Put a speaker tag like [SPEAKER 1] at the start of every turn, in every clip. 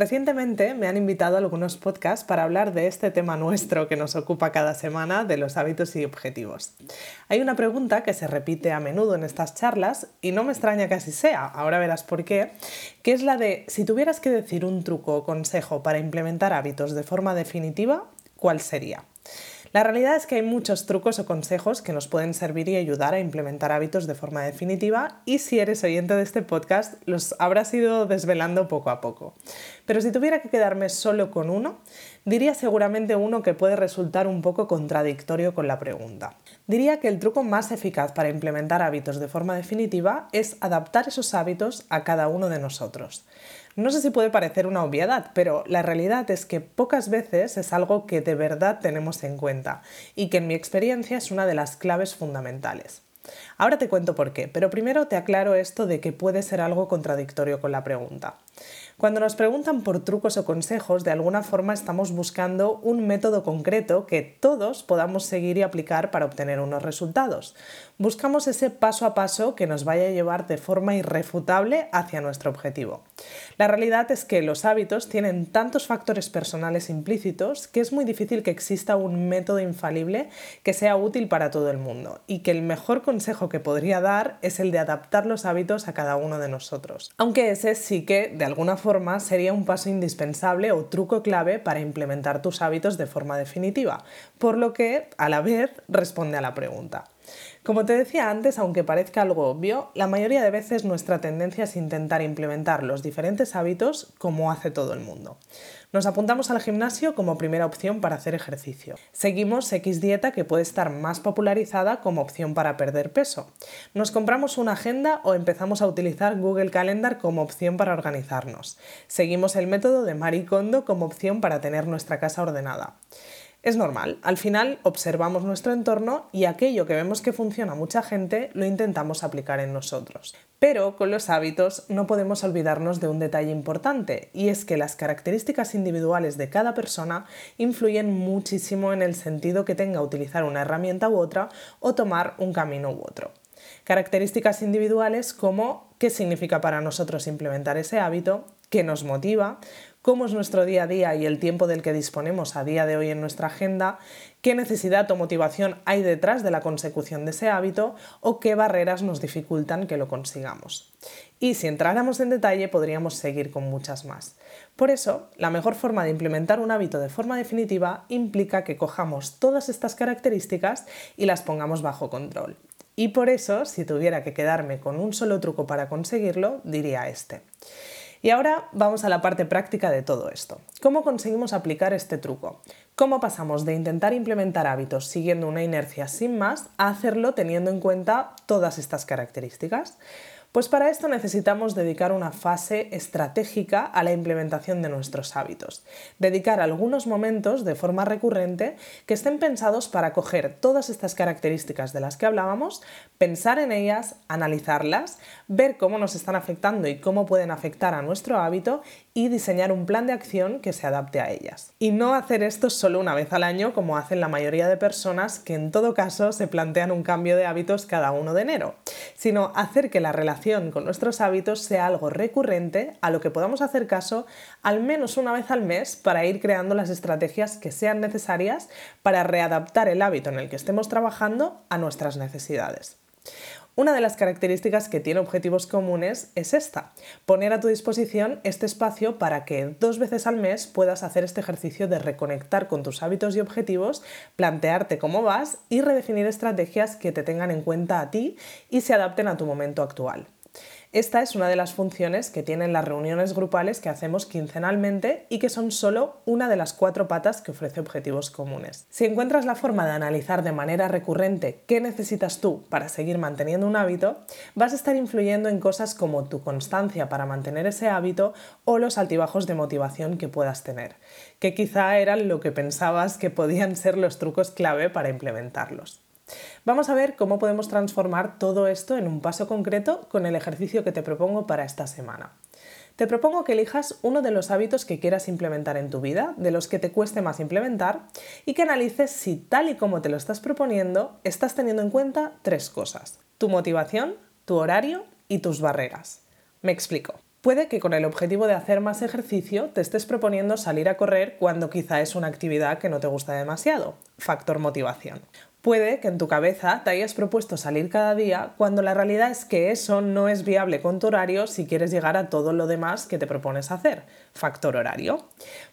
[SPEAKER 1] Recientemente me han invitado a algunos podcasts para hablar de este tema nuestro que nos ocupa cada semana de los hábitos y objetivos. Hay una pregunta que se repite a menudo en estas charlas y no me extraña que así sea, ahora verás por qué, que es la de si tuvieras que decir un truco o consejo para implementar hábitos de forma definitiva, ¿cuál sería? La realidad es que hay muchos trucos o consejos que nos pueden servir y ayudar a implementar hábitos de forma definitiva y si eres oyente de este podcast los habrás ido desvelando poco a poco. Pero si tuviera que quedarme solo con uno, diría seguramente uno que puede resultar un poco contradictorio con la pregunta. Diría que el truco más eficaz para implementar hábitos de forma definitiva es adaptar esos hábitos a cada uno de nosotros. No sé si puede parecer una obviedad, pero la realidad es que pocas veces es algo que de verdad tenemos en cuenta y que en mi experiencia es una de las claves fundamentales. Ahora te cuento por qué, pero primero te aclaro esto de que puede ser algo contradictorio con la pregunta. Cuando nos preguntan por trucos o consejos, de alguna forma estamos buscando un método concreto que todos podamos seguir y aplicar para obtener unos resultados. Buscamos ese paso a paso que nos vaya a llevar de forma irrefutable hacia nuestro objetivo. La realidad es que los hábitos tienen tantos factores personales implícitos que es muy difícil que exista un método infalible que sea útil para todo el mundo y que el mejor consejo que podría dar es el de adaptar los hábitos a cada uno de nosotros. Aunque ese sí que, de alguna forma, sería un paso indispensable o truco clave para implementar tus hábitos de forma definitiva, por lo que a la vez responde a la pregunta. Como te decía antes, aunque parezca algo obvio, la mayoría de veces nuestra tendencia es intentar implementar los diferentes hábitos como hace todo el mundo. Nos apuntamos al gimnasio como primera opción para hacer ejercicio. Seguimos X dieta que puede estar más popularizada como opción para perder peso. Nos compramos una agenda o empezamos a utilizar Google Calendar como opción para organizarnos. Seguimos el método de Marie Kondo como opción para tener nuestra casa ordenada. Es normal, al final observamos nuestro entorno y aquello que vemos que funciona mucha gente lo intentamos aplicar en nosotros. Pero con los hábitos no podemos olvidarnos de un detalle importante y es que las características individuales de cada persona influyen muchísimo en el sentido que tenga utilizar una herramienta u otra o tomar un camino u otro. Características individuales como qué significa para nosotros implementar ese hábito, qué nos motiva, cómo es nuestro día a día y el tiempo del que disponemos a día de hoy en nuestra agenda, qué necesidad o motivación hay detrás de la consecución de ese hábito o qué barreras nos dificultan que lo consigamos. Y si entráramos en detalle podríamos seguir con muchas más. Por eso, la mejor forma de implementar un hábito de forma definitiva implica que cojamos todas estas características y las pongamos bajo control. Y por eso, si tuviera que quedarme con un solo truco para conseguirlo, diría este. Y ahora vamos a la parte práctica de todo esto. ¿Cómo conseguimos aplicar este truco? ¿Cómo pasamos de intentar implementar hábitos siguiendo una inercia sin más a hacerlo teniendo en cuenta todas estas características? Pues para esto necesitamos dedicar una fase estratégica a la implementación de nuestros hábitos. Dedicar algunos momentos de forma recurrente que estén pensados para coger todas estas características de las que hablábamos, pensar en ellas, analizarlas, ver cómo nos están afectando y cómo pueden afectar a nuestro hábito y diseñar un plan de acción que se adapte a ellas. Y no hacer esto solo una vez al año como hacen la mayoría de personas que en todo caso se plantean un cambio de hábitos cada uno de enero, sino hacer que la relación con nuestros hábitos sea algo recurrente a lo que podamos hacer caso al menos una vez al mes para ir creando las estrategias que sean necesarias para readaptar el hábito en el que estemos trabajando a nuestras necesidades. Una de las características que tiene objetivos comunes es esta, poner a tu disposición este espacio para que dos veces al mes puedas hacer este ejercicio de reconectar con tus hábitos y objetivos, plantearte cómo vas y redefinir estrategias que te tengan en cuenta a ti y se adapten a tu momento actual. Esta es una de las funciones que tienen las reuniones grupales que hacemos quincenalmente y que son solo una de las cuatro patas que ofrece Objetivos Comunes. Si encuentras la forma de analizar de manera recurrente qué necesitas tú para seguir manteniendo un hábito, vas a estar influyendo en cosas como tu constancia para mantener ese hábito o los altibajos de motivación que puedas tener, que quizá eran lo que pensabas que podían ser los trucos clave para implementarlos. Vamos a ver cómo podemos transformar todo esto en un paso concreto con el ejercicio que te propongo para esta semana. Te propongo que elijas uno de los hábitos que quieras implementar en tu vida, de los que te cueste más implementar, y que analices si tal y como te lo estás proponiendo, estás teniendo en cuenta tres cosas. Tu motivación, tu horario y tus barreras. Me explico. Puede que con el objetivo de hacer más ejercicio te estés proponiendo salir a correr cuando quizá es una actividad que no te gusta demasiado. Factor motivación. Puede que en tu cabeza te hayas propuesto salir cada día cuando la realidad es que eso no es viable con tu horario si quieres llegar a todo lo demás que te propones hacer. Factor horario.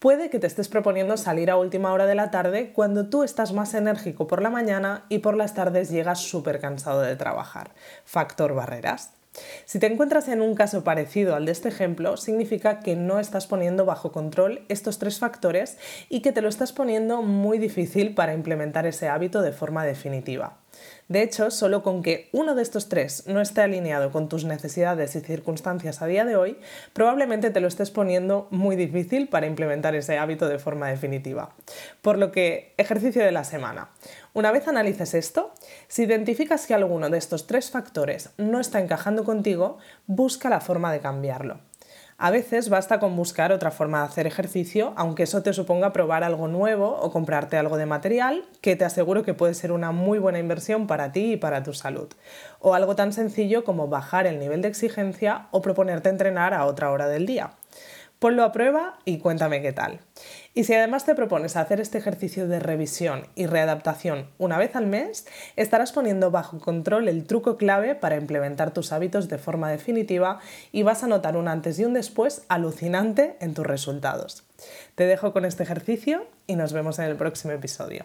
[SPEAKER 1] Puede que te estés proponiendo salir a última hora de la tarde cuando tú estás más enérgico por la mañana y por las tardes llegas súper cansado de trabajar. Factor barreras. Si te encuentras en un caso parecido al de este ejemplo, significa que no estás poniendo bajo control estos tres factores y que te lo estás poniendo muy difícil para implementar ese hábito de forma definitiva. De hecho, solo con que uno de estos tres no esté alineado con tus necesidades y circunstancias a día de hoy, probablemente te lo estés poniendo muy difícil para implementar ese hábito de forma definitiva. Por lo que, ejercicio de la semana. Una vez analices esto, si identificas que alguno de estos tres factores no está encajando contigo, busca la forma de cambiarlo. A veces basta con buscar otra forma de hacer ejercicio, aunque eso te suponga probar algo nuevo o comprarte algo de material, que te aseguro que puede ser una muy buena inversión para ti y para tu salud. O algo tan sencillo como bajar el nivel de exigencia o proponerte entrenar a otra hora del día. Ponlo a prueba y cuéntame qué tal. Y si además te propones hacer este ejercicio de revisión y readaptación una vez al mes, estarás poniendo bajo control el truco clave para implementar tus hábitos de forma definitiva y vas a notar un antes y un después alucinante en tus resultados. Te dejo con este ejercicio y nos vemos en el próximo episodio.